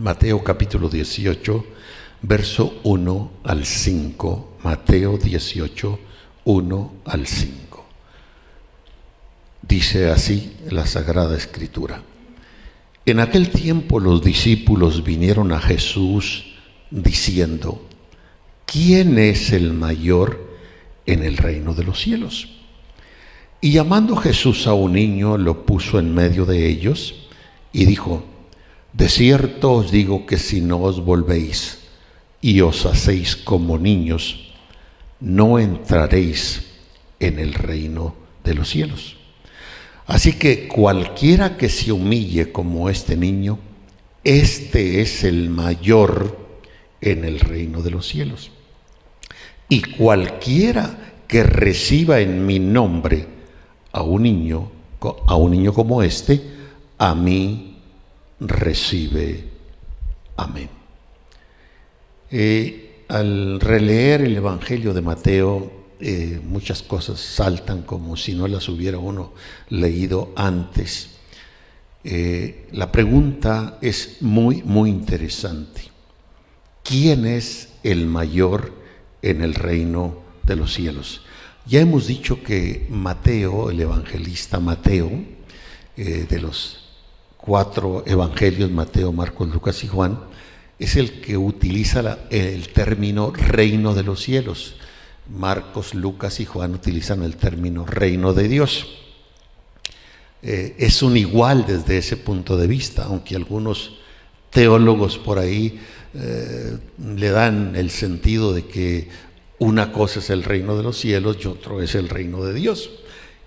Mateo capítulo 18, verso 1 al 5. Mateo 18, 1 al 5. Dice así la Sagrada Escritura. En aquel tiempo los discípulos vinieron a Jesús diciendo, ¿quién es el mayor en el reino de los cielos? Y llamando Jesús a un niño, lo puso en medio de ellos y dijo, de cierto os digo que si no os volvéis y os hacéis como niños, no entraréis en el reino de los cielos. Así que cualquiera que se humille como este niño, este es el mayor en el reino de los cielos. Y cualquiera que reciba en mi nombre a un niño, a un niño como este, a mí recibe. Amén. Eh, al releer el Evangelio de Mateo, eh, muchas cosas saltan como si no las hubiera uno leído antes. Eh, la pregunta es muy, muy interesante. ¿Quién es el mayor en el reino de los cielos? Ya hemos dicho que Mateo, el evangelista Mateo, de los cuatro evangelios, Mateo, Marcos, Lucas y Juan, es el que utiliza el término reino de los cielos. Marcos, Lucas y Juan utilizan el término reino de Dios. Eh, es un igual desde ese punto de vista, aunque algunos teólogos por ahí eh, le dan el sentido de que una cosa es el reino de los cielos y otro es el reino de Dios.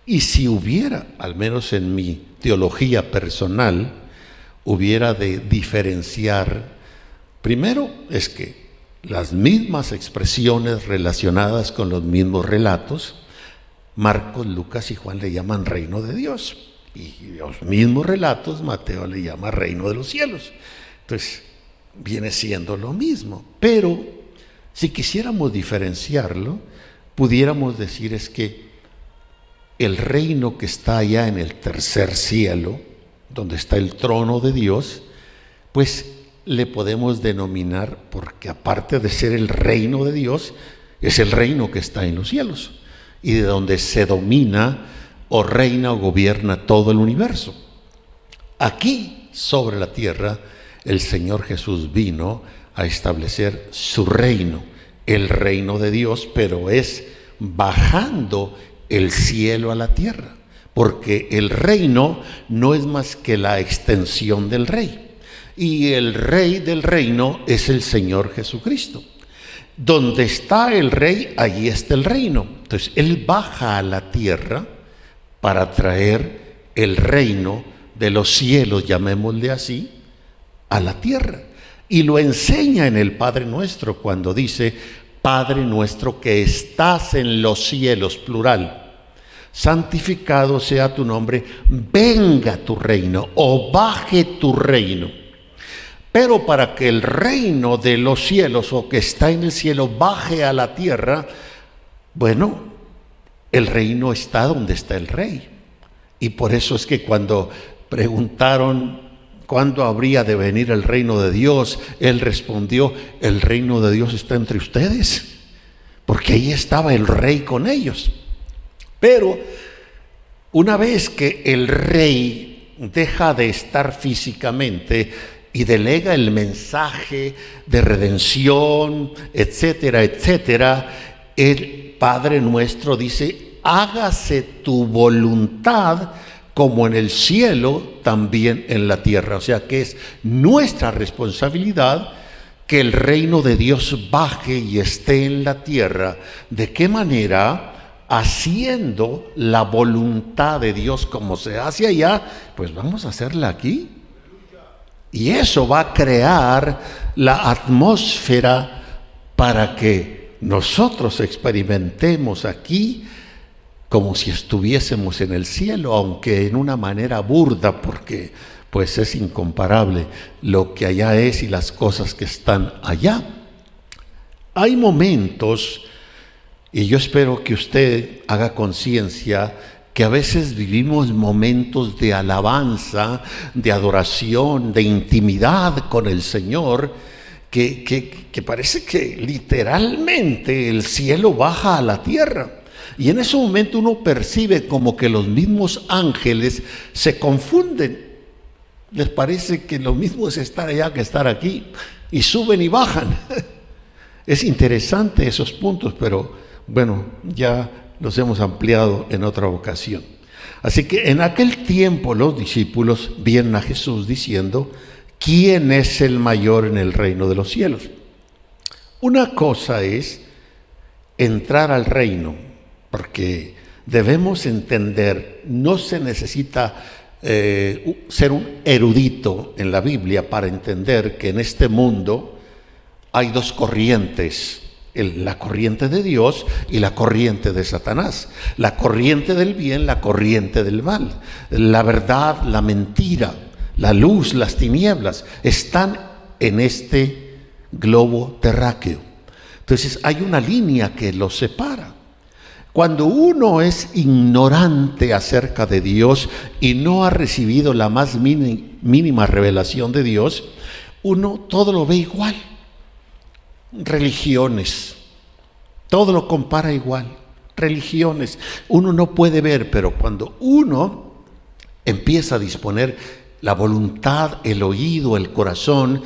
Y si hubiera, al menos en mi teología personal, hubiera de diferenciar, primero es que las mismas expresiones relacionadas con los mismos relatos, Marcos, Lucas y Juan le llaman reino de Dios. Y los mismos relatos, Mateo le llama reino de los cielos. Entonces, viene siendo lo mismo. Pero si quisiéramos diferenciarlo, pudiéramos decir es que el reino que está allá en el tercer cielo, donde está el trono de Dios, pues le podemos denominar, porque aparte de ser el reino de Dios, es el reino que está en los cielos y de donde se domina o reina o gobierna todo el universo. Aquí, sobre la tierra, el Señor Jesús vino a establecer su reino, el reino de Dios, pero es bajando el cielo a la tierra, porque el reino no es más que la extensión del rey. Y el rey del reino es el Señor Jesucristo. Donde está el rey, allí está el reino. Entonces, Él baja a la tierra para traer el reino de los cielos, llamémosle así, a la tierra. Y lo enseña en el Padre nuestro cuando dice, Padre nuestro que estás en los cielos, plural santificado sea tu nombre, venga tu reino o baje tu reino. Pero para que el reino de los cielos o que está en el cielo baje a la tierra, bueno, el reino está donde está el rey. Y por eso es que cuando preguntaron cuándo habría de venir el reino de Dios, él respondió, el reino de Dios está entre ustedes, porque ahí estaba el rey con ellos. Pero una vez que el rey deja de estar físicamente y delega el mensaje de redención, etcétera, etcétera, el Padre nuestro dice, hágase tu voluntad como en el cielo, también en la tierra. O sea que es nuestra responsabilidad que el reino de Dios baje y esté en la tierra. ¿De qué manera? Haciendo la voluntad de Dios como se hace allá, pues vamos a hacerla aquí. Y eso va a crear la atmósfera para que nosotros experimentemos aquí como si estuviésemos en el cielo, aunque en una manera burda, porque pues es incomparable lo que allá es y las cosas que están allá. Hay momentos y yo espero que usted haga conciencia que a veces vivimos momentos de alabanza, de adoración, de intimidad con el Señor, que, que, parece que literalmente el cielo baja a la tierra. Y en ese momento uno percibe como que los mismos ángeles se confunden. Les parece que lo mismo es estar allá que estar aquí. Y suben y bajan. Es interesante esos puntos, pero bueno, ya los hemos ampliado en otra ocasión. Así que en aquel tiempo los discípulos vieron a Jesús diciendo, ¿quién es el mayor en el reino de los cielos? Una cosa es entrar al reino, porque debemos entender, no se necesita eh, ser un erudito en la Biblia para entender que en este mundo hay dos corrientes la corriente de Dios y la corriente de Satanás. La corriente del bien, la corriente del mal. La verdad, la mentira, la luz, las tinieblas están en este globo terráqueo. Entonces hay una línea que los separa. Cuando uno es ignorante acerca de Dios y no ha recibido la más mínima revelación de Dios, uno todo lo ve igual religiones. Todo lo compara igual. Religiones. Uno no puede ver, pero cuando uno empieza a disponer la voluntad, el oído, el corazón,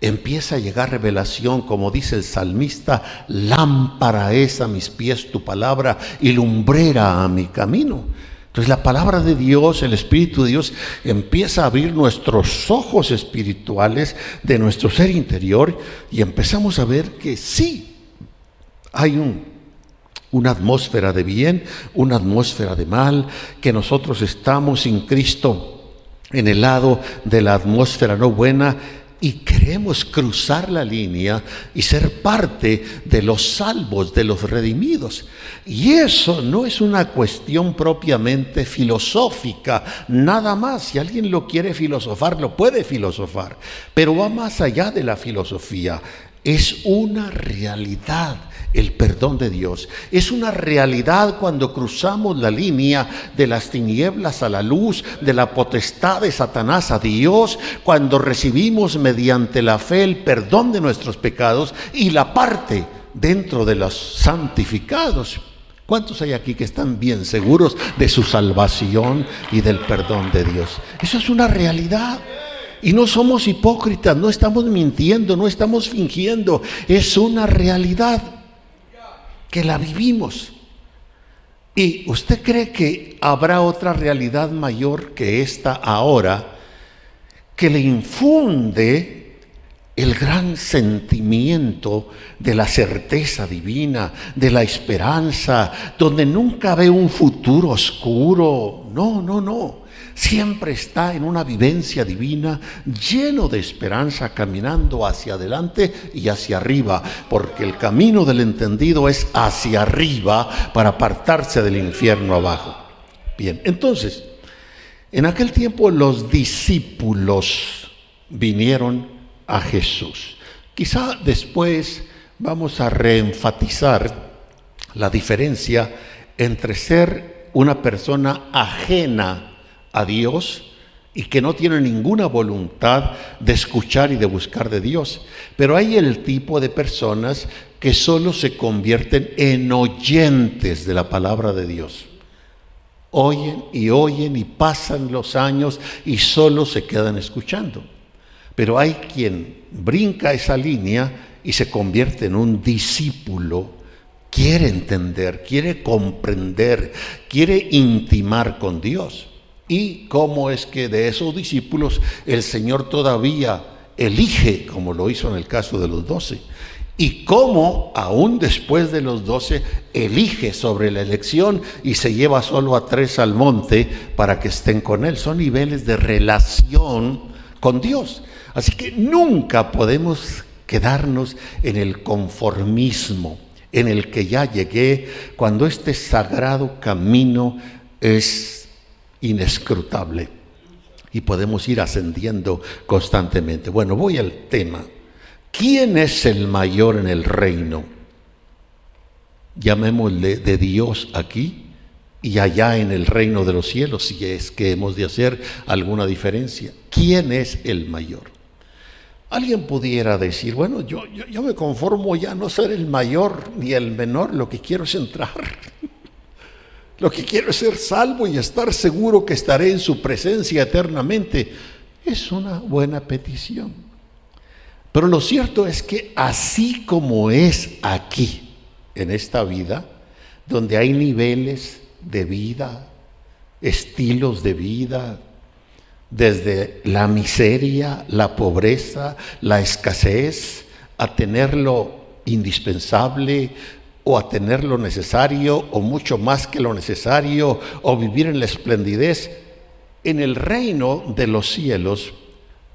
empieza a llegar revelación, como dice el salmista, lámpara es a mis pies tu palabra y lumbrera a mi camino. Entonces la palabra de Dios, el Espíritu de Dios, empieza a abrir nuestros ojos espirituales de nuestro ser interior y empezamos a ver que sí, hay un, una atmósfera de bien, una atmósfera de mal, que nosotros estamos sin Cristo en el lado de la atmósfera no buena y queremos cruzar la línea y ser parte de los salvos, de los redimidos. Y eso no es una cuestión propiamente filosófica, nada más. Si alguien lo quiere filosofar, lo puede filosofar, pero va más allá de la filosofía. Es una realidad el perdón de Dios. Es una realidad cuando cruzamos la línea de las tinieblas a la luz, de la potestad de Satanás a Dios, cuando recibimos mediante la fe el perdón de nuestros pecados y la parte dentro de los santificados. ¿Cuántos hay aquí que están bien seguros de su salvación y del perdón de Dios? Eso es una realidad. Y no somos hipócritas, no estamos mintiendo, no estamos fingiendo, es una realidad que la vivimos. ¿Y usted cree que habrá otra realidad mayor que esta ahora que le infunde el gran sentimiento de la certeza divina, de la esperanza, donde nunca ve un futuro oscuro? No, no, no siempre está en una vivencia divina, lleno de esperanza, caminando hacia adelante y hacia arriba, porque el camino del entendido es hacia arriba para apartarse del infierno abajo. Bien, entonces, en aquel tiempo los discípulos vinieron a Jesús. Quizá después vamos a reenfatizar la diferencia entre ser una persona ajena a Dios y que no tiene ninguna voluntad de escuchar y de buscar de Dios. Pero hay el tipo de personas que solo se convierten en oyentes de la palabra de Dios. Oyen y oyen y pasan los años y solo se quedan escuchando. Pero hay quien brinca esa línea y se convierte en un discípulo, quiere entender, quiere comprender, quiere intimar con Dios y cómo es que de esos discípulos el Señor todavía elige, como lo hizo en el caso de los doce, y cómo aún después de los doce elige sobre la elección y se lleva solo a tres al monte para que estén con él. Son niveles de relación con Dios. Así que nunca podemos quedarnos en el conformismo en el que ya llegué cuando este sagrado camino es inescrutable y podemos ir ascendiendo constantemente. Bueno, voy al tema. ¿Quién es el mayor en el reino? Llamémosle de Dios aquí y allá en el reino de los cielos, si es que hemos de hacer alguna diferencia. ¿Quién es el mayor? Alguien pudiera decir, bueno, yo, yo, me conformo ya no ser el mayor ni el menor, lo que quiero es entrar. Lo que quiero es ser salvo y estar seguro que estaré en su presencia eternamente. Es una buena petición. Pero lo cierto es que así como es aquí, en esta vida, donde hay niveles de vida, estilos de vida, desde la miseria, la pobreza, la escasez, a tener lo indispensable o a tener lo necesario o mucho más que lo necesario o vivir en la esplendidez. En el reino de los cielos,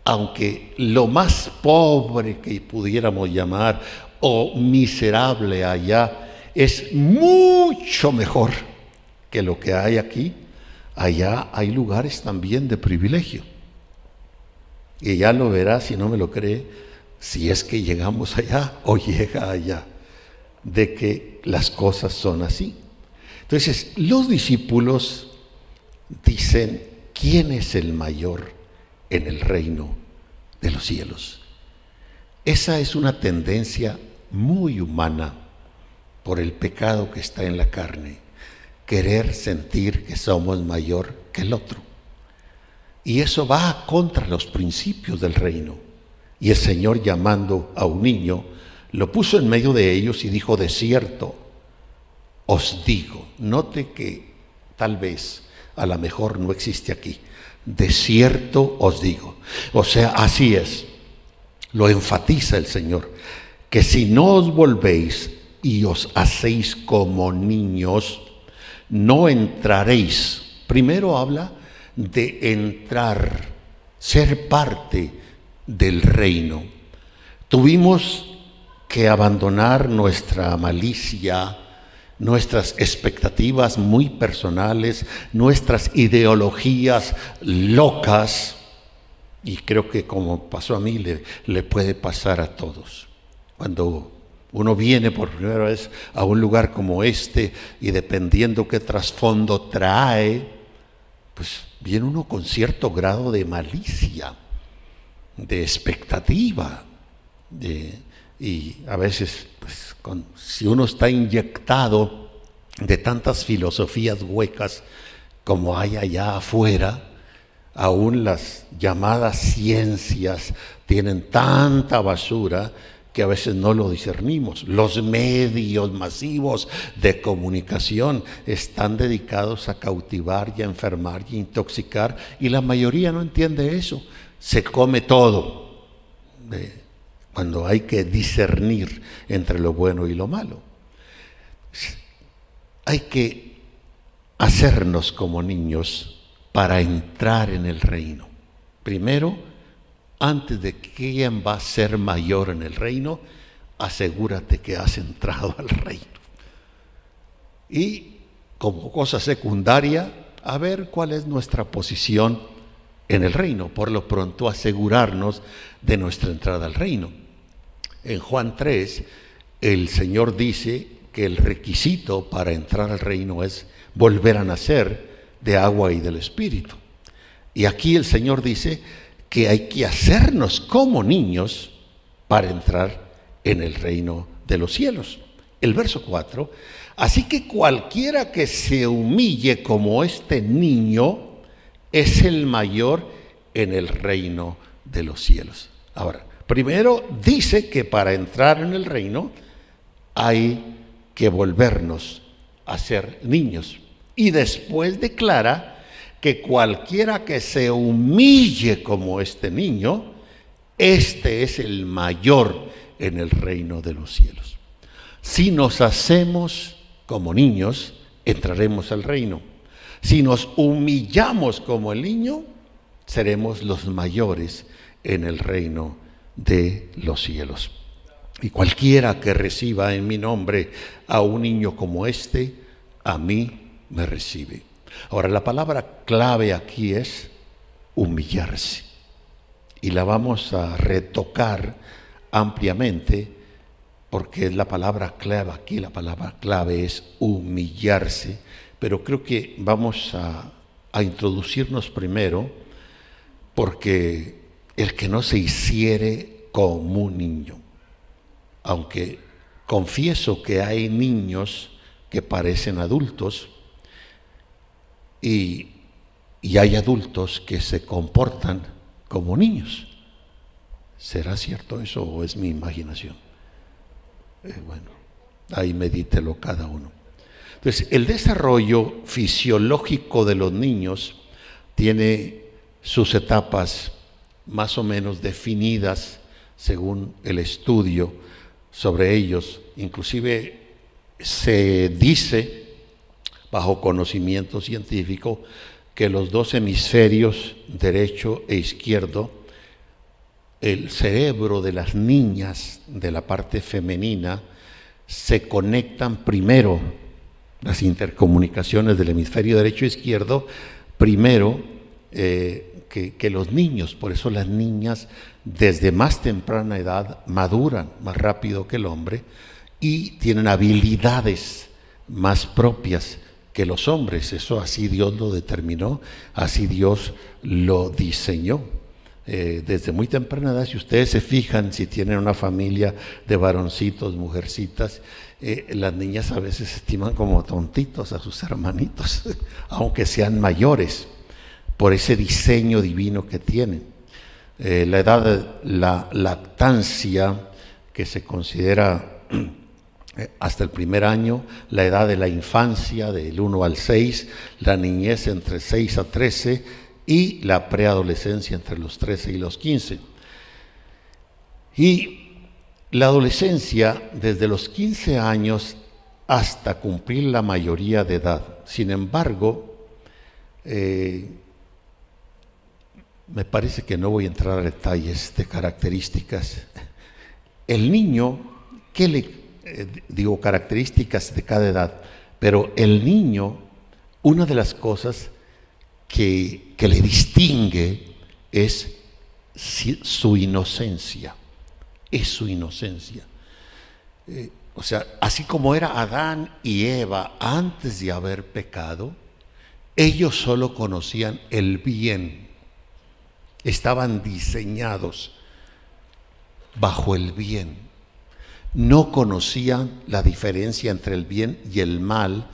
aunque lo más pobre que pudiéramos llamar o miserable allá es mucho mejor que lo que hay aquí, allá hay lugares también de privilegio. Y ya lo verá si no me lo cree, si es que llegamos allá o llega allá, de que las cosas son así. Entonces, los discípulos dicen, ¿quién es el mayor en el reino de los cielos? Esa es una tendencia muy humana por el pecado que está en la carne querer sentir que somos mayor que el otro. Y eso va contra los principios del reino. Y el Señor llamando a un niño, lo puso en medio de ellos y dijo, de cierto, os digo, note que tal vez a lo mejor no existe aquí, de cierto os digo. O sea, así es, lo enfatiza el Señor, que si no os volvéis y os hacéis como niños, no entraréis. Primero habla de entrar, ser parte del reino. Tuvimos que abandonar nuestra malicia, nuestras expectativas muy personales, nuestras ideologías locas, y creo que como pasó a mí, le, puede pasar a todos. Cuando uno viene por primera vez a un lugar como este y dependiendo qué trasfondo trae, pues viene uno con cierto grado de malicia, de expectativa, y a veces, pues, si uno está inyectado de tantas filosofías huecas como hay allá afuera, aún las llamadas ciencias tienen tanta basura que a veces no lo discernimos. Los medios masivos de comunicación están dedicados a cautivar y a enfermar y a intoxicar y la mayoría no entiende eso. Se come todo cuando hay que discernir entre lo bueno y lo malo. Hay que hacernos como niños para entrar en el reino. Primero, antes de quién va a ser mayor en el reino, asegúrate que has entrado al reino. Y como cosa secundaria, a ver cuál es nuestra posición en el reino. Por lo pronto, asegurarnos de nuestra entrada al reino. En Juan 3, el Señor dice que el requisito para entrar al reino es volver a nacer de agua y del Espíritu. Y aquí el Señor dice, que hay que hacernos como niños para entrar en el reino de los cielos. El verso 4, así que cualquiera que se humille como este niño es el mayor en el reino de los cielos. Ahora, primero dice que para entrar en el reino hay que volvernos a ser niños. Y después declara que cualquiera que se humille como este niño, este es el mayor en el reino de los cielos. Si nos hacemos como niños, entraremos al reino. Si nos humillamos como el niño, seremos los mayores en el reino de los cielos. Y cualquiera que reciba en mi nombre a un niño como este, a mí me recibe. Ahora, la palabra clave aquí es humillarse. Y la vamos a retocar ampliamente porque la palabra clave aquí, la palabra clave es humillarse. pero creo que vamos a, a introducirnos primero porque el que no se hiciere como un niño, aunque confieso que hay niños que parecen adultos y, hay adultos que se comportan como niños. ¿Será cierto eso o es mi imaginación? Eh, bueno, ahí medítelo cada uno. Entonces, el desarrollo fisiológico de los niños tiene sus etapas más o menos definidas según el estudio sobre ellos. Inclusive se dice, bajo conocimiento científico, que los dos hemisferios, derecho e izquierdo, el cerebro de las niñas de la parte femenina se conectan primero, las intercomunicaciones del hemisferio derecho e izquierdo, primero eh, que, los niños, por eso las niñas desde más temprana edad maduran más rápido que el hombre y tienen habilidades más propias que los hombres. Eso así Dios lo determinó, así Dios lo diseñó. Eh, desde muy temprana edad, si ustedes se fijan, si tienen una familia de varoncitos, mujercitas, eh, las niñas a veces estiman como tontitos a sus hermanitos, aunque sean mayores por ese diseño divino que tienen. Eh, la edad de la lactancia, que se considera eh, hasta el primer año, la edad de la infancia del 1 al 6, la niñez entre 6 a 13 y la preadolescencia entre los 13 y los 15. Y la adolescencia desde los 15 años hasta cumplir la mayoría de edad. Sin embargo, eh, me parece que no voy a entrar a detalles de características. El niño, ¿qué le eh, digo características de cada edad? Pero el niño, una de las cosas que, le distingue es su inocencia, es su inocencia. Eh, o sea, así como era Adán y Eva antes de haber pecado, ellos solo conocían el bien estaban diseñados bajo el bien. No conocían la diferencia entre el bien y el mal,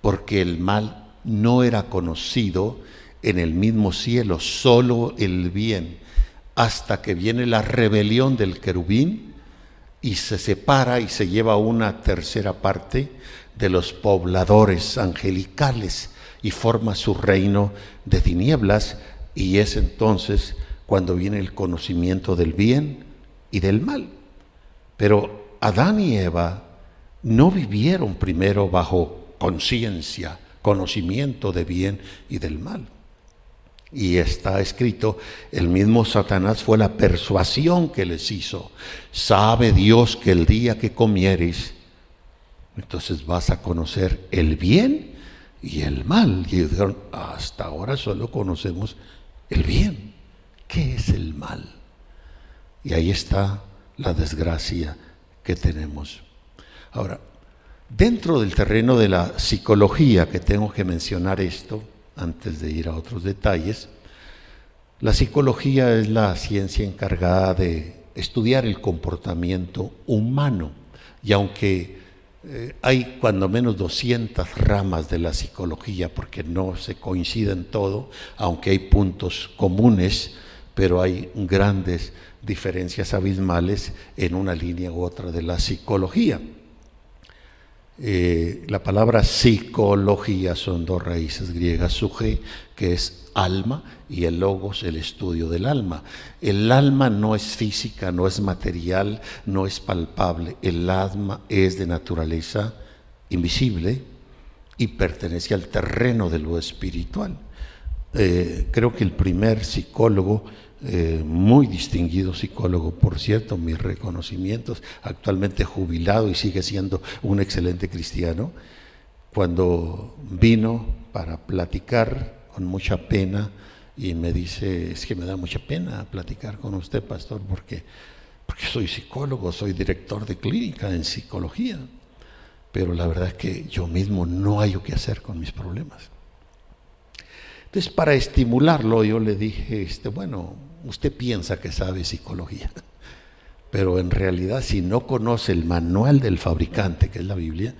porque el mal no era conocido en el mismo cielo, solo el bien, hasta que viene la rebelión del querubín y se separa y se lleva una tercera parte de los pobladores angelicales y forma su reino de tinieblas y es entonces cuando viene el conocimiento del bien y del mal. Pero Adán y Eva no vivieron primero bajo conciencia, conocimiento de bien y del mal. Y está escrito, el mismo Satanás fue la persuasión que les hizo. Sabe Dios que el día que comieres, entonces vas a conocer el bien y el mal. Y dijeron, hasta ahora solo conocemos el bien. ¿Qué es el mal? Y ahí está la desgracia que tenemos. Ahora, dentro del terreno de la psicología, que tengo que mencionar esto antes de ir a otros detalles, la psicología es la ciencia encargada de estudiar el comportamiento humano. Y aunque eh, hay cuando menos 200 ramas de la psicología, porque no se coincide en todo, aunque hay puntos comunes, pero hay grandes diferencias abismales en una línea u otra de la psicología. Eh, la palabra psicología son dos raíces griegas, suje, que es alma, y el logos, el estudio del alma. El alma no es física, no es material, no es palpable. El alma es de naturaleza invisible y pertenece al terreno de lo espiritual. Eh, creo que el primer psicólogo eh, muy distinguido psicólogo, por cierto, mis reconocimientos, actualmente jubilado y sigue siendo un excelente cristiano, cuando vino para platicar con mucha pena y me dice, es que me da mucha pena platicar con usted, pastor, porque, porque soy psicólogo, soy director de clínica en psicología, pero la verdad es que yo mismo no hallo qué hacer con mis problemas. Entonces, para estimularlo, yo le dije, este, bueno, usted piensa que sabe psicología, pero en realidad si no conoce el manual del fabricante, que es la Biblia,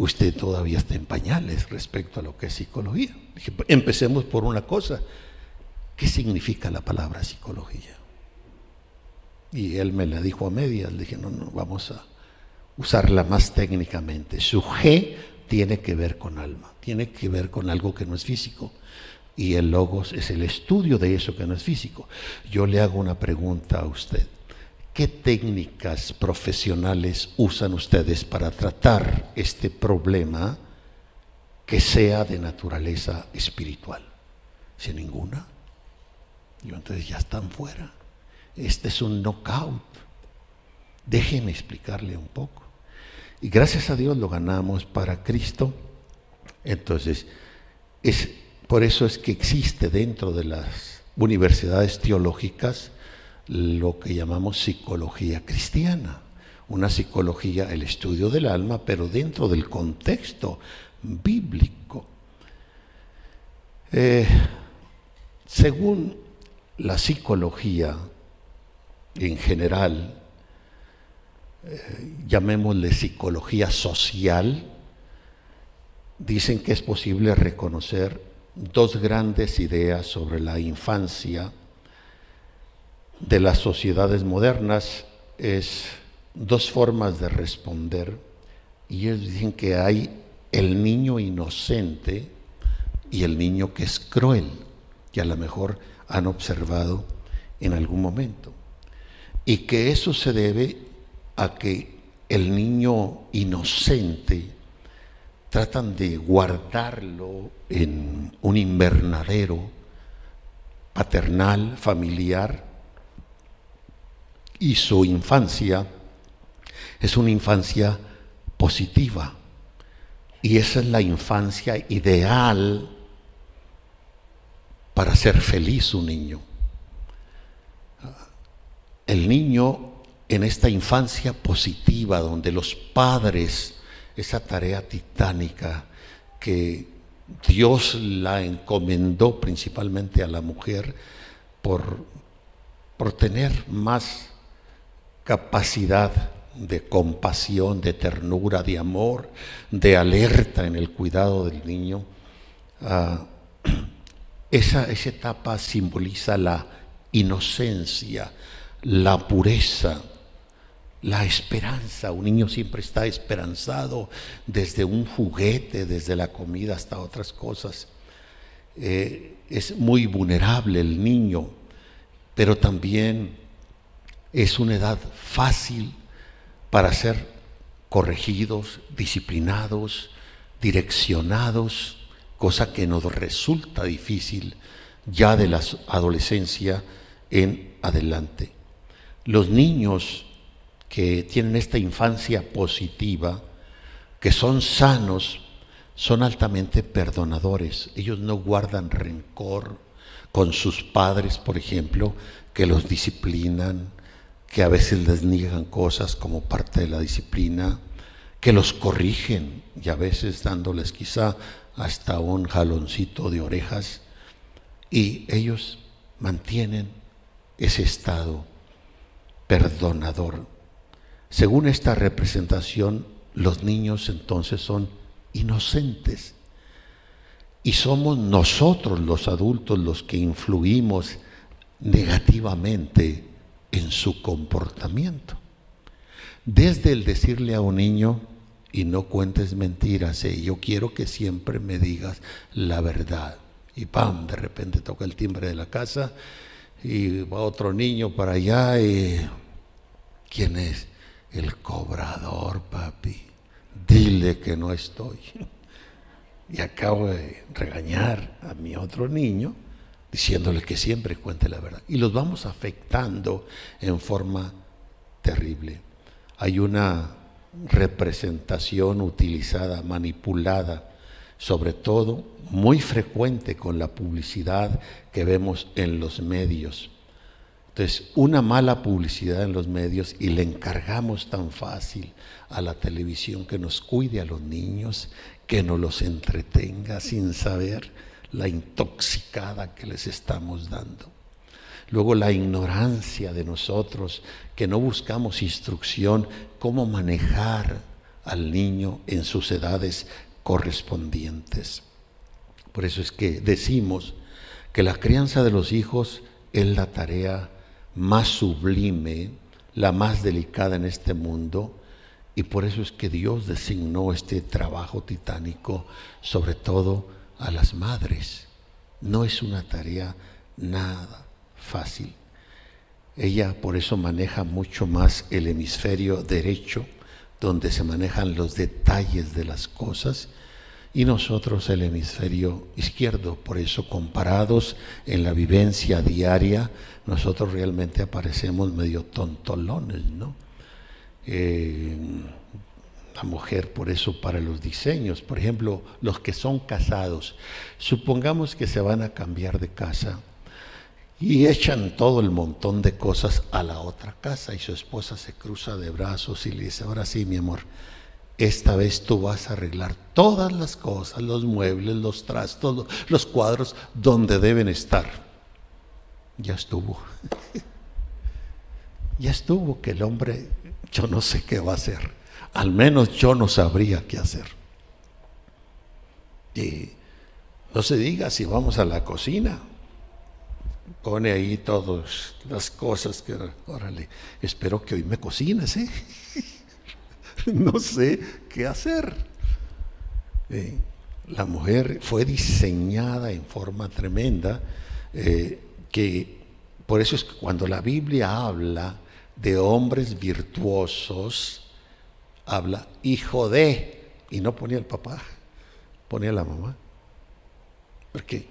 usted todavía está en pañales respecto a lo que es psicología. Empecemos por una cosa. ¿Qué significa la palabra psicología? Y él me la dijo a medias. Le dije, no, no, vamos a usarla más técnicamente. Su G tiene que ver con alma, tiene que ver con algo que no es físico. Y el logos es el estudio de eso que no es físico. Yo le hago una pregunta a usted. ¿Qué técnicas profesionales usan ustedes para tratar este problema que sea de naturaleza espiritual? Sin ninguna. Yo entonces ya están fuera. Este es un knockout. Déjenme explicarle un poco. Y gracias a Dios lo ganamos para Cristo. Entonces, es, por eso es que existe dentro de las universidades teológicas lo que llamamos psicología cristiana, una psicología, el estudio del alma, pero dentro del contexto bíblico. Eh, según la psicología en general, eh, llamémosle psicología social, dicen que es posible reconocer dos grandes ideas sobre la infancia de las sociedades modernas es dos formas de responder y ellos dicen que hay el niño inocente y el niño que es cruel, que a lo mejor han observado en algún momento. Y que eso se debe a que el niño inocente tratan de guardarlo en un invernadero paternal, familiar, y su infancia es una infancia positiva. Y esa es la infancia ideal para ser feliz un niño. El niño en esta infancia positiva, donde los padres, esa tarea titánica que Dios la encomendó principalmente a la mujer por, por tener más capacidad de compasión, de ternura, de amor, de alerta en el cuidado del niño. Ah, esa, esa etapa simboliza la inocencia, la pureza, la esperanza. Un niño siempre está esperanzado desde un juguete, desde la comida hasta otras cosas. Eh, es muy vulnerable el niño, pero también es una edad fácil para ser corregidos, disciplinados, direccionados, cosa que nos resulta difícil ya de la adolescencia en adelante. Los niños que tienen esta infancia positiva, que son sanos, son altamente perdonadores. Ellos no guardan rencor con sus padres, por ejemplo, que los disciplinan, que a veces les niegan cosas como parte de la disciplina, que los corrigen y a veces dándoles quizá hasta un jaloncito de orejas y ellos mantienen ese estado perdonador. Según esta representación, los niños entonces son inocentes y somos nosotros los adultos los que influimos negativamente en su comportamiento. Desde el decirle a un niño, y no cuentes mentiras, eh, yo quiero que siempre me digas la verdad. Y pam, de repente toca el timbre de la casa y va otro niño para allá y ¿quién es? El cobrador, papi. Dile que no estoy. Y acabo de regañar a mi otro niño diciéndole que siempre cuente la verdad. Y los vamos afectando en forma terrible. Hay una representación utilizada, manipulada, sobre todo muy frecuente con la publicidad que vemos en los medios. Entonces, una mala publicidad en los medios y le encargamos tan fácil a la televisión que nos cuide a los niños, que nos los entretenga sin saber la intoxicada que les estamos dando. Luego la ignorancia de nosotros, que no buscamos instrucción, cómo manejar al niño en sus edades correspondientes. Por eso es que decimos que la crianza de los hijos es la tarea más sublime, la más delicada en este mundo, y por eso es que Dios designó este trabajo titánico, sobre todo a las madres. No es una tarea nada fácil. Ella por eso maneja mucho más el hemisferio derecho, donde se manejan los detalles de las cosas, y nosotros el hemisferio izquierdo. Por eso comparados en la vivencia diaria, nosotros realmente aparecemos medio tontolones, ¿no? Eh, la mujer, por eso para los diseños, por ejemplo, los que son casados, supongamos que se van a cambiar de casa y echan todo el montón de cosas a la otra casa y su esposa se cruza de brazos y le dice, ahora sí, mi amor, esta vez tú vas a arreglar todas las cosas, los muebles, los trastos, los cuadros donde deben estar. Ya estuvo. ya estuvo que el hombre, yo no sé qué va a hacer. Al menos yo no sabría qué hacer. Y no se diga si vamos a la cocina. Pone ahí todas las cosas que, órale, espero que hoy me cocines, ¿eh? no sé qué hacer. Eh, la mujer fue diseñada en forma tremenda, eh, que por eso es que cuando la Biblia habla de hombres virtuosos, habla hijo de, y no ponía el papá, ponía la mamá, porque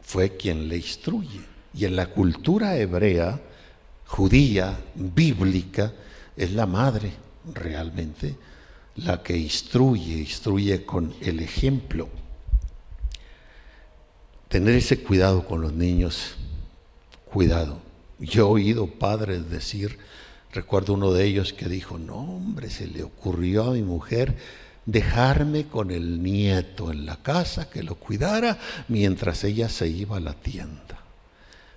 fue quien le instruye. Y en la cultura hebrea, judía, bíblica, es la madre realmente la que instruye, instruye con el ejemplo. Tener ese cuidado con los niños, cuidado. Yo he oído padres decir, recuerdo uno de ellos que dijo, no hombre, se le ocurrió a mi mujer dejarme con el nieto en la casa, que lo cuidara mientras ella se iba a la tienda.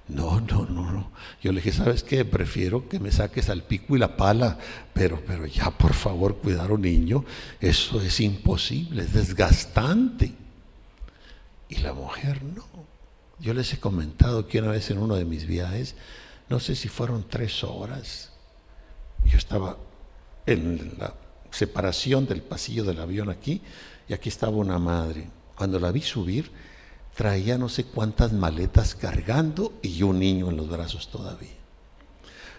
No, no, no, no. Yo le dije, ¿sabes qué? Prefiero que me saques al pico y la pala, pero, pero ya por favor cuidar a un niño, eso es imposible, es desgastante. Y la mujer no. Yo les he comentado que una vez en uno de mis viajes, no sé si fueron tres horas, yo estaba en la separación del pasillo del avión aquí y aquí estaba una madre. Cuando la vi subir, traía no sé cuántas maletas cargando y un niño en los brazos todavía.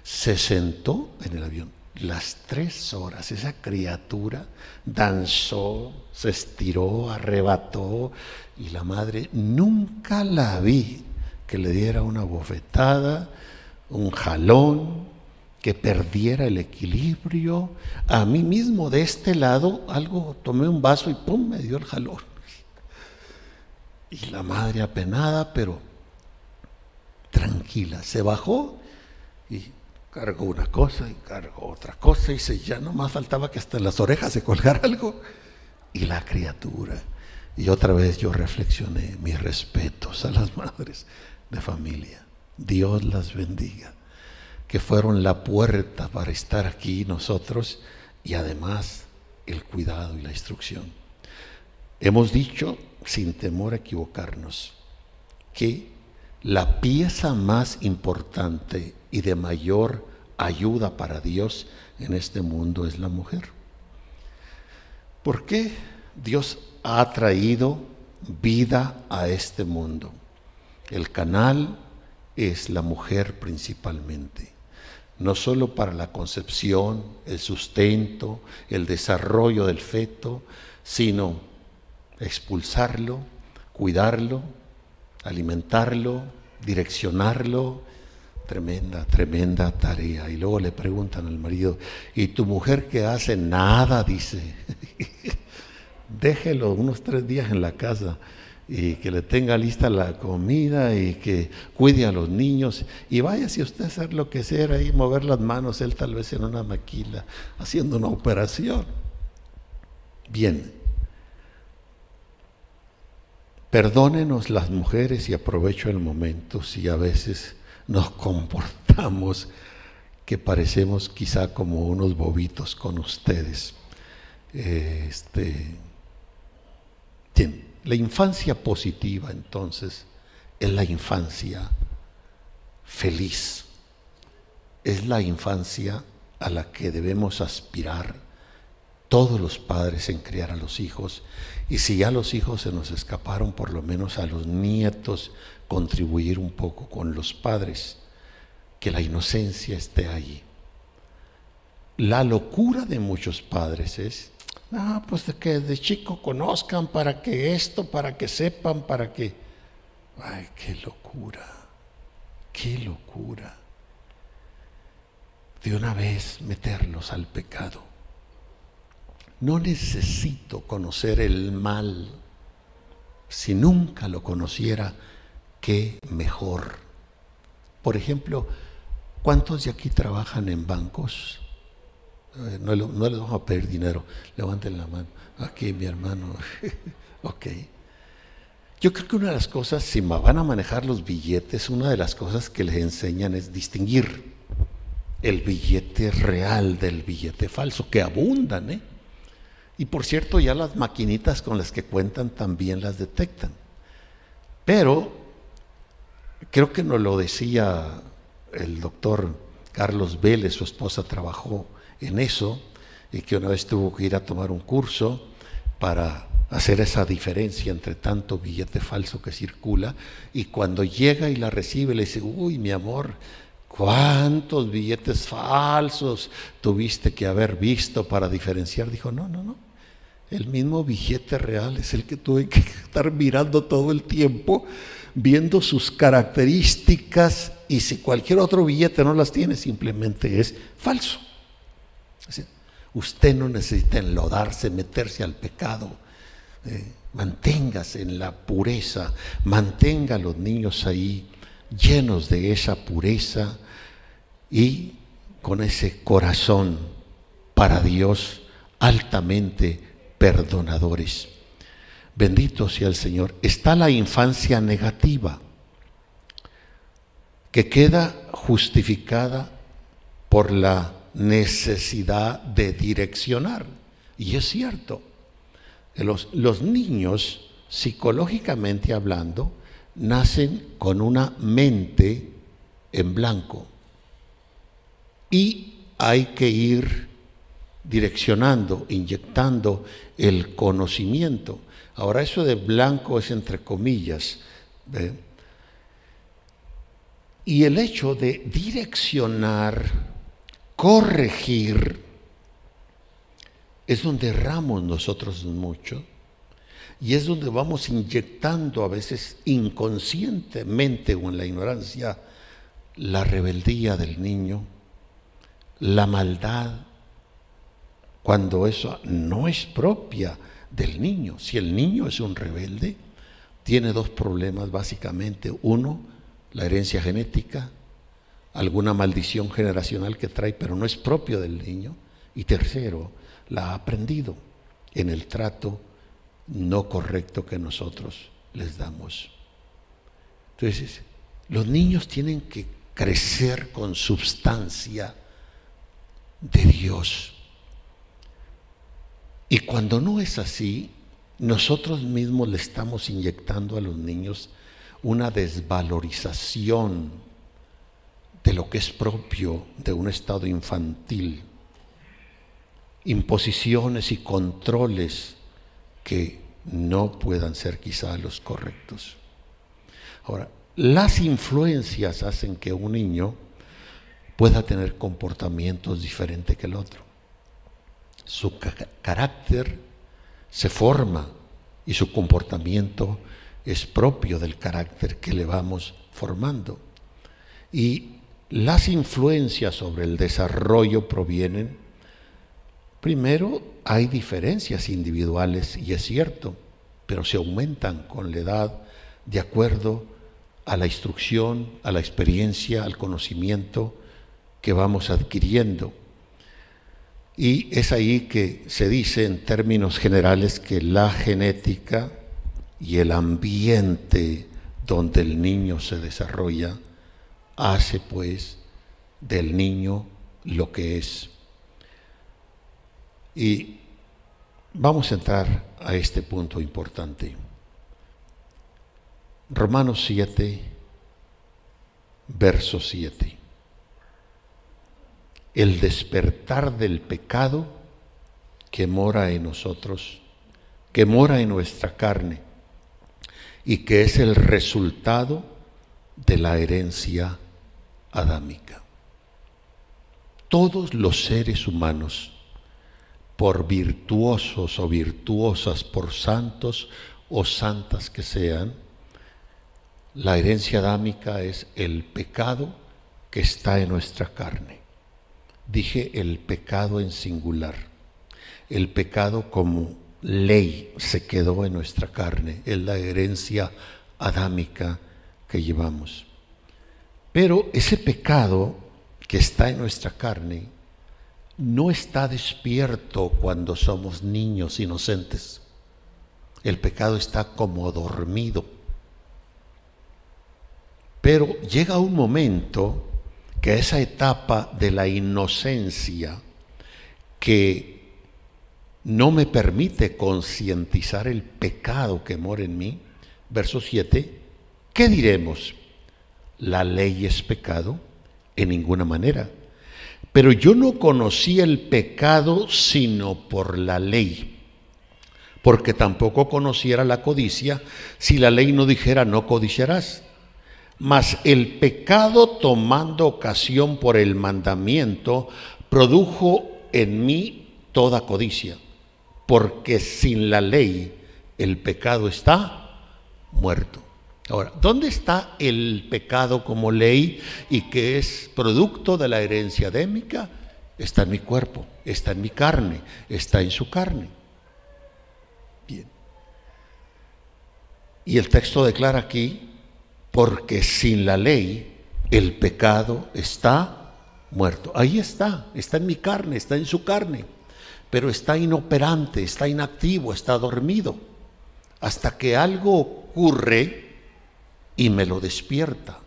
Se sentó en el avión las tres horas, esa criatura danzó, se estiró, arrebató y la madre nunca la vi que le diera una bofetada, un jalón, que perdiera el equilibrio. A mí mismo de este lado algo tomé un vaso y pum, me dio el jalón. Y la madre apenada, pero tranquila, se bajó y cargó una cosa y cargó otra cosa y se, ya no más faltaba que hasta en las orejas se colgara algo. Y la criatura. Y otra vez yo reflexioné mis respetos a las madres de familia. Dios las bendiga, que fueron la puerta para estar aquí nosotros y además el cuidado y la instrucción. Hemos dicho sin temor a equivocarnos, que la pieza más importante y de mayor ayuda para Dios en este mundo es la mujer. ¿Por qué Dios ha traído vida a este mundo? El canal es la mujer principalmente, no solo para la concepción, el sustento, el desarrollo del feto, sino expulsarlo, cuidarlo, alimentarlo, direccionarlo. Tremenda, tremenda tarea. Y luego le preguntan al marido, ¿y tu mujer qué hace? Nada, dice. Déjelo unos tres días en la casa. Y que le tenga lista la comida y que cuide a los niños y vaya si usted a hacer lo que sea ahí, mover las manos, él tal vez en una maquila, haciendo una operación. Bien, perdónenos las mujeres y aprovecho el momento si a veces nos comportamos que parecemos quizá como unos bobitos con ustedes. Este, bien, la infancia positiva entonces es la infancia feliz, es la infancia a la que debemos aspirar todos los padres en criar a los hijos. Y si ya los hijos se nos escaparon, por lo menos a los nietos contribuir un poco con los padres, que la inocencia esté ahí. La locura de muchos padres es, ah, pues de que de chico conozcan para que esto, para que sepan, para que... Ay, qué locura, qué locura. De una vez meterlos al pecado. No necesito conocer el mal. Si nunca lo conociera, qué mejor. Por ejemplo, ¿cuántos de aquí trabajan en bancos? Eh, no, no, les vamos a pedir dinero, levanten la mano. Aquí mi hermano. ok. Yo creo que una de las cosas, si van a manejar los billetes, una de las cosas que les enseñan es distinguir el billete real del billete falso, que abundan, ¿eh? Y por cierto, ya las maquinitas con las que cuentan también las detectan. Pero creo que nos lo decía el doctor Carlos Vélez, su esposa trabajó en eso y que una vez tuvo que ir a tomar un curso para hacer esa diferencia entre tanto billete falso que circula y cuando llega y la recibe le dice, uy mi amor, ¿cuántos billetes falsos tuviste que haber visto para diferenciar? Dijo, no, no, no, el mismo billete real es el que tuve que estar mirando todo el tiempo, viendo sus características y si cualquier otro billete no las tiene, simplemente es falso. Usted no necesita enlodarse, meterse al pecado. Eh, manténgase en la pureza, mantenga a los niños ahí llenos de esa pureza y con ese corazón para Dios altamente perdonadores. Bendito sea el Señor. Está la infancia negativa, que queda justificada por la necesidad de direccionar. Y es cierto, los, los niños, psicológicamente hablando, nacen con una mente en blanco. Y hay que ir direccionando, inyectando el conocimiento. Ahora eso de blanco es entre comillas. Y el hecho de direccionar, corregir, es donde erramos nosotros mucho y es donde vamos inyectando a veces inconscientemente o en la ignorancia la rebeldía del niño, la maldad, cuando eso no es propia del niño. Si el niño es un rebelde, tiene dos problemas básicamente. Uno, la herencia genética, alguna maldición generacional que trae, pero no es propio del niño. Y tercero, la ha aprendido en el trato no correcto que nosotros les damos. Entonces, los niños tienen que crecer con substancia de Dios. Y cuando no es así, nosotros mismos le estamos inyectando a los niños una desvalorización de lo que es propio de un estado infantil, imposiciones y controles que no puedan ser quizá los correctos. Ahora, las influencias hacen que un niño pueda tener comportamientos diferentes que el otro su carácter se forma y su comportamiento es propio del carácter que le vamos formando. Y las influencias sobre el desarrollo provienen, primero, hay diferencias individuales y es cierto, pero se aumentan con la edad de acuerdo a la instrucción, a la experiencia, al conocimiento que vamos adquiriendo. Y es ahí que se dice en términos generales que la genética y el ambiente donde el niño se desarrolla hace pues del niño lo que es. Y vamos a entrar a este punto importante. Romanos 7, verso 7. El despertar del pecado que mora en nosotros, que mora en nuestra carne y que es el resultado de la herencia adámica. Todos los seres humanos, por virtuosos o virtuosas, por santos o santas que sean, la herencia adámica es el pecado que está en nuestra carne. Dije el pecado en singular. El pecado como ley se quedó en nuestra carne. Es la herencia adámica que llevamos. Pero ese pecado que está en nuestra carne no está despierto cuando somos niños inocentes. El pecado está como dormido pero llega un momento que esa etapa de la inocencia que no me permite concientizar el pecado que mora en mí, verso 7, ¿qué diremos? ¿La ley es pecado? En ninguna manera. Pero yo no conocí el pecado sino por la ley, porque tampoco conociera la codicia si la ley no dijera no codiciarás. Mas el pecado tomando ocasión por el mandamiento produjo en mí toda codicia, porque sin la ley el pecado está muerto. Ahora, ¿dónde está el pecado como ley y que es producto de la herencia adémica? Está en mi cuerpo, está en mi carne, está en su carne. Bien. Y el texto declara aquí porque sin la ley el pecado está muerto. Ahí está, está en mi carne, está en su carne, pero está inoperante, está inactivo, está dormido, hasta que algo ocurre y me lo despierta.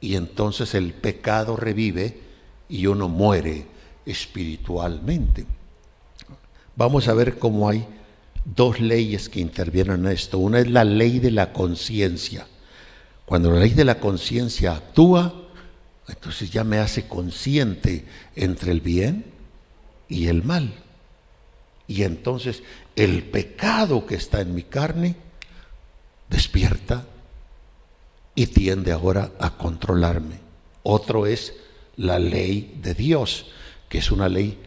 Y entonces el pecado revive y uno muere espiritualmente. Vamos a ver cómo hay dos leyes que intervienen en esto. Una es la ley de la conciencia. Cuando la ley de la conciencia actúa, entonces ya me hace consciente entre el bien y el mal. Y entonces el pecado que está en mi carne despierta y tiende ahora a controlarme. Otro es la ley de Dios, que es una ley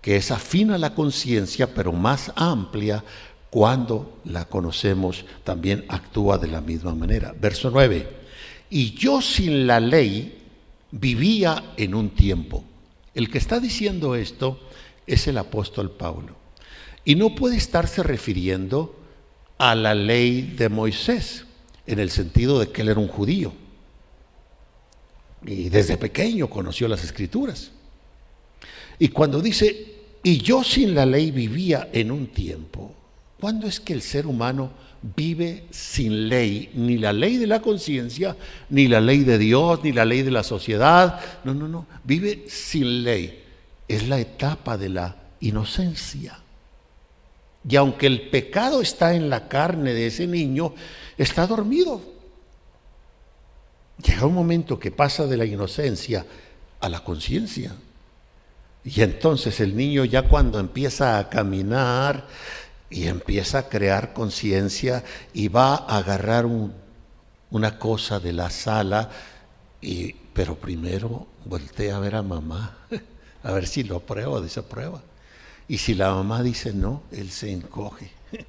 que es afín a la conciencia, pero más amplia cuando la conocemos, también actúa de la misma manera. Verso 9. Y yo sin la ley vivía en un tiempo. El que está diciendo esto es el apóstol Pablo. Y no puede estarse refiriendo a la ley de Moisés, en el sentido de que él era un judío. Y desde pequeño conoció las escrituras. Y cuando dice, y yo sin la ley vivía en un tiempo. ¿Cuándo es que el ser humano vive sin ley? Ni la ley de la conciencia, ni la ley de Dios, ni la ley de la sociedad. No, no, no. Vive sin ley. Es la etapa de la inocencia. Y aunque el pecado está en la carne de ese niño, está dormido. Llega un momento que pasa de la inocencia a la conciencia. Y entonces el niño ya cuando empieza a caminar y empieza a crear conciencia y va a agarrar una cosa de la sala, y, pero primero voltea a ver a mamá, a ver si lo aprueba o desaprueba. Y si la mamá dice no, él se encoge.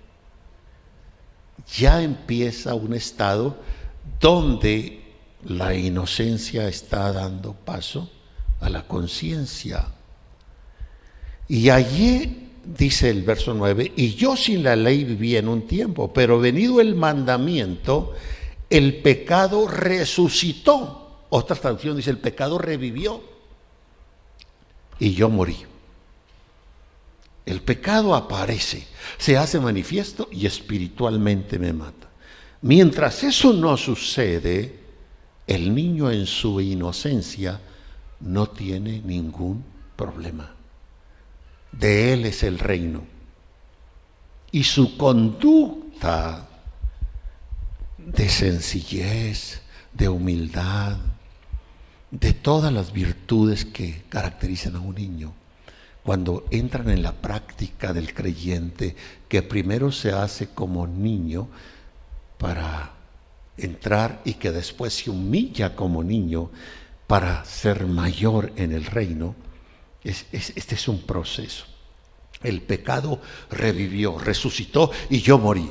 Ya empieza un estado donde la inocencia está dando paso a la conciencia. Y allí dice el verso 9, y yo sin la ley vivía en un tiempo, pero venido el mandamiento, el pecado resucitó. Otra traducción dice, el pecado revivió y yo morí. El pecado aparece, se hace manifiesto y espiritualmente me mata. Mientras eso no sucede, el niño en su inocencia no tiene ningún problema. De él es el reino. Y su conducta de sencillez, de humildad, de todas las virtudes que caracterizan a un niño, cuando entran en la práctica del creyente, que primero se hace como niño para entrar y que después se humilla como niño para ser mayor en el reino, este es un proceso. El pecado revivió, resucitó y yo morí.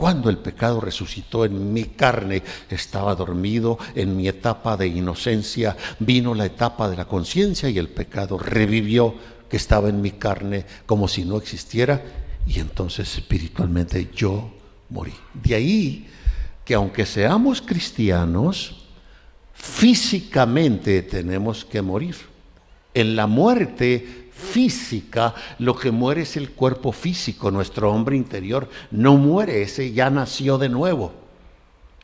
Cuando el pecado resucitó en mi carne, estaba dormido en mi etapa de inocencia, vino la etapa de la conciencia y el pecado revivió que estaba en mi carne como si no existiera y entonces espiritualmente yo morí. De ahí que aunque seamos cristianos, físicamente tenemos que morir. En la muerte física, lo que muere es el cuerpo físico, nuestro hombre interior no muere, ese ya nació de nuevo.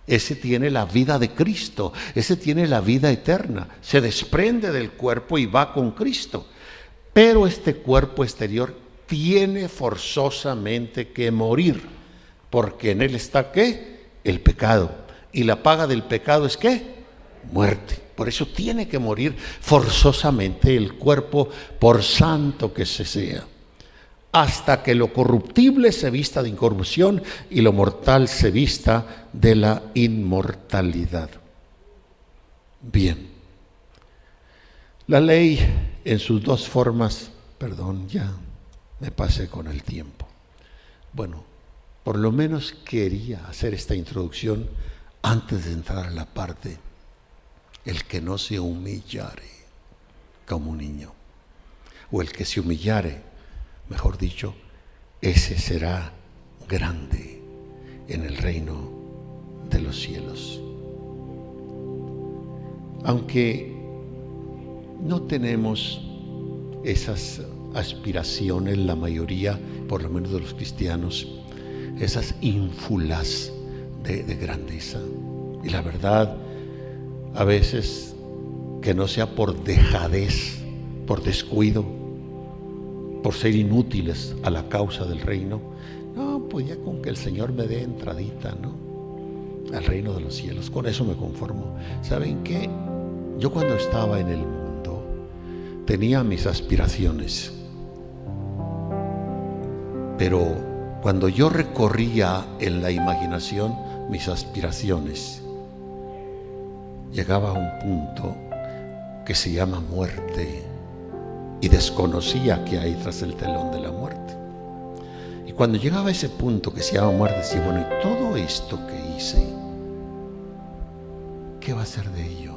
Ese tiene la vida de Cristo, ese tiene la vida eterna, se desprende del cuerpo y va con Cristo. Pero este cuerpo exterior tiene forzosamente que morir, porque en él está qué? El pecado. Y la paga del pecado es qué? Muerte. Por eso tiene que morir forzosamente el cuerpo, por santo que se sea, hasta que lo corruptible se vista de incorrupción y lo mortal se vista de la inmortalidad. Bien, la ley en sus dos formas, perdón, ya me pasé con el tiempo. Bueno, por lo menos quería hacer esta introducción antes de entrar a la parte el que no se humillare como un niño, o el que se humillare, mejor dicho, ese será grande en el reino de los cielos. Aunque no tenemos esas aspiraciones, la mayoría, por lo menos de los cristianos, esas ínfulas de, de grandeza. Y la verdad, a veces que no sea por dejadez, por descuido, por ser inútiles a la causa del reino. No, pues ya con que el Señor me dé entradita, ¿no? Al reino de los cielos. Con eso me conformo. ¿Saben qué? Yo cuando estaba en el mundo tenía mis aspiraciones. Pero cuando yo recorría en la imaginación mis aspiraciones, llegaba a un punto que se llama muerte y desconocía que hay tras el telón de la muerte. Y cuando llegaba a ese punto que se llama muerte, decía, bueno, ¿y todo esto que hice? ¿Qué va a ser de ello?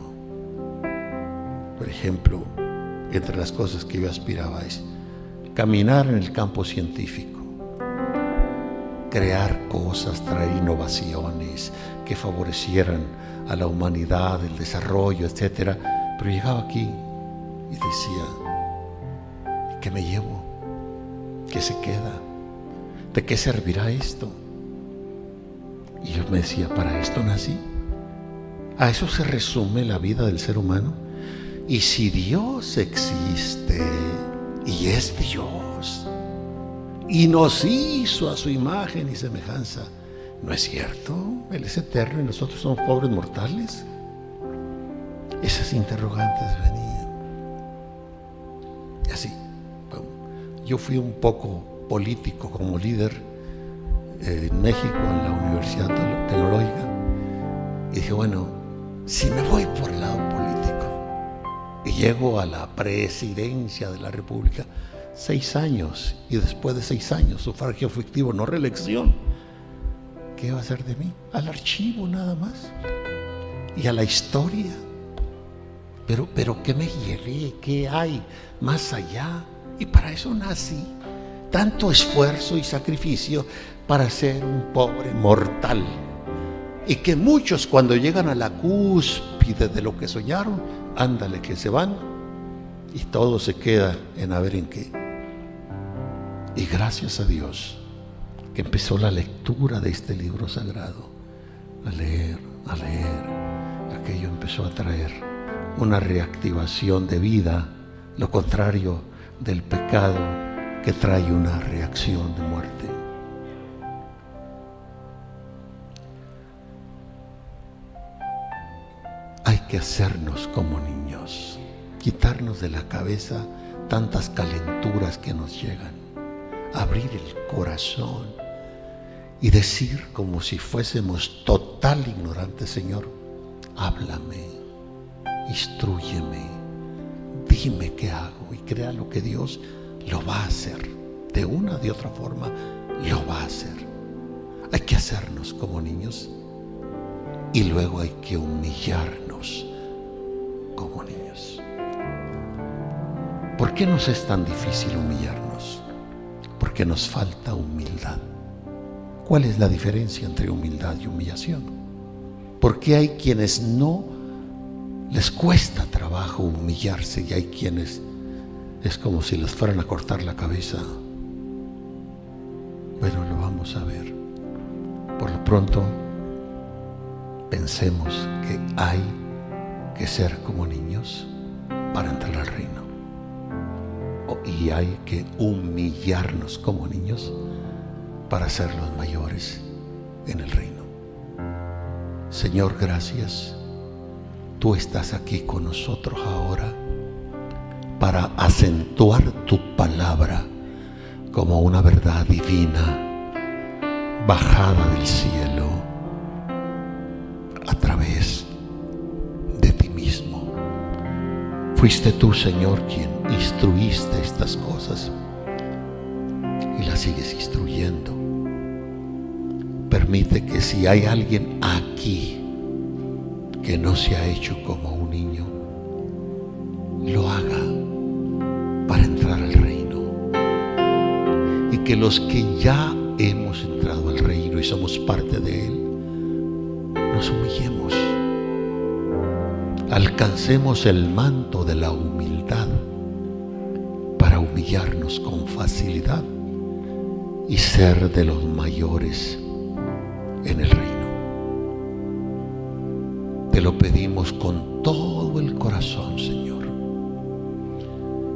Por ejemplo, entre las cosas que yo aspiraba es caminar en el campo científico, crear cosas, traer innovaciones que favorecieran a la humanidad, el desarrollo, etc. Pero llegaba aquí y decía, ¿qué me llevo? ¿Qué se queda? ¿De qué servirá esto? Y yo me decía, ¿para esto nací? ¿A eso se resume la vida del ser humano? Y si Dios existe y es Dios y nos hizo a su imagen y semejanza, ¿No es cierto? Él es eterno y nosotros somos pobres mortales. Esas interrogantes venían. Y así, yo fui un poco político como líder en México, en la Universidad Tecnológica. Y dije, bueno, si me voy por el lado político y llego a la presidencia de la República, seis años, y después de seis años, sufragio efectivo, no reelección ¿qué va a hacer de mí? Al archivo nada más. Y a la historia. Pero, pero ¿qué me llevé? ¿Qué hay más allá? Y para eso nací. tanto esfuerzo y sacrificio para ser un pobre mortal. Y que muchos cuando llegan a la cúspide de lo que soñaron, ándale que se van y todo se queda en a ver en qué. Y gracias a Dios que empezó la lectura de este libro sagrado, a leer, a leer, aquello empezó a traer una reactivación de vida, lo contrario del pecado que trae una reacción de muerte. Hay que hacernos como niños, quitarnos de la cabeza tantas calenturas que nos llegan, abrir el corazón y decir como si fuésemos total ignorantes, Señor, háblame, instruyeme, dime qué hago y crea lo que Dios lo va a hacer. De una de otra forma, lo va a hacer. Hay que hacernos como niños y luego hay que humillarnos como niños. ¿Por qué nos es tan difícil humillarnos? Porque nos falta humildad. ¿Cuál es la diferencia entre humildad y humillación? Porque hay quienes no les cuesta trabajo humillarse y hay quienes es como si les fueran a cortar la cabeza. Bueno, lo vamos a ver. Por lo pronto, pensemos que hay que ser como niños para entrar al reino. Y hay que humillarnos como niños para ser los mayores en el reino. Señor, gracias. Tú estás aquí con nosotros ahora para acentuar tu palabra como una verdad divina bajada del cielo a través de ti mismo. Fuiste tú, Señor, quien instruiste estas cosas y las sigues instruyendo. Permite que si hay alguien aquí que no se ha hecho como un niño, lo haga para entrar al reino. Y que los que ya hemos entrado al reino y somos parte de él, nos humillemos. Alcancemos el manto de la humildad con facilidad y ser de los mayores en el reino. Te lo pedimos con todo el corazón, Señor.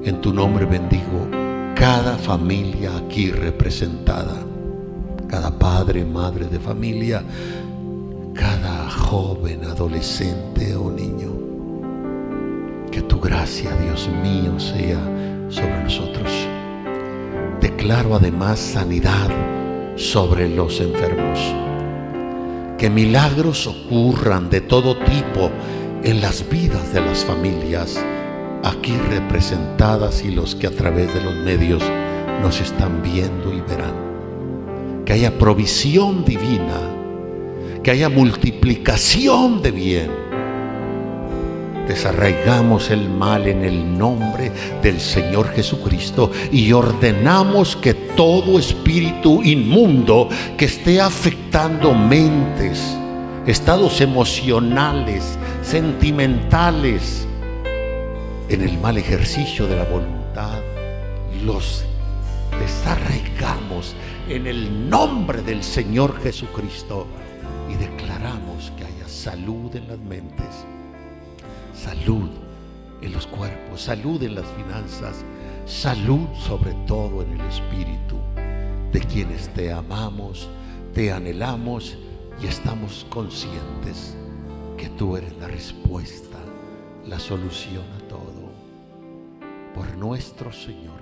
En tu nombre bendigo cada familia aquí representada, cada padre, madre de familia, cada joven, adolescente o niño. Que tu gracia, Dios mío, sea sobre nosotros. Declaro además sanidad sobre los enfermos. Que milagros ocurran de todo tipo en las vidas de las familias aquí representadas y los que a través de los medios nos están viendo y verán. Que haya provisión divina, que haya multiplicación de bien. Desarraigamos el mal en el nombre del Señor Jesucristo y ordenamos que todo espíritu inmundo que esté afectando mentes, estados emocionales, sentimentales, en el mal ejercicio de la voluntad, los desarraigamos en el nombre del Señor Jesucristo y declaramos que haya salud en las mentes, salud en los cuerpos, salud en las finanzas, salud sobre todo en el espíritu de quienes te amamos, te anhelamos y estamos conscientes que tú eres la respuesta, la solución a todo por nuestro Señor.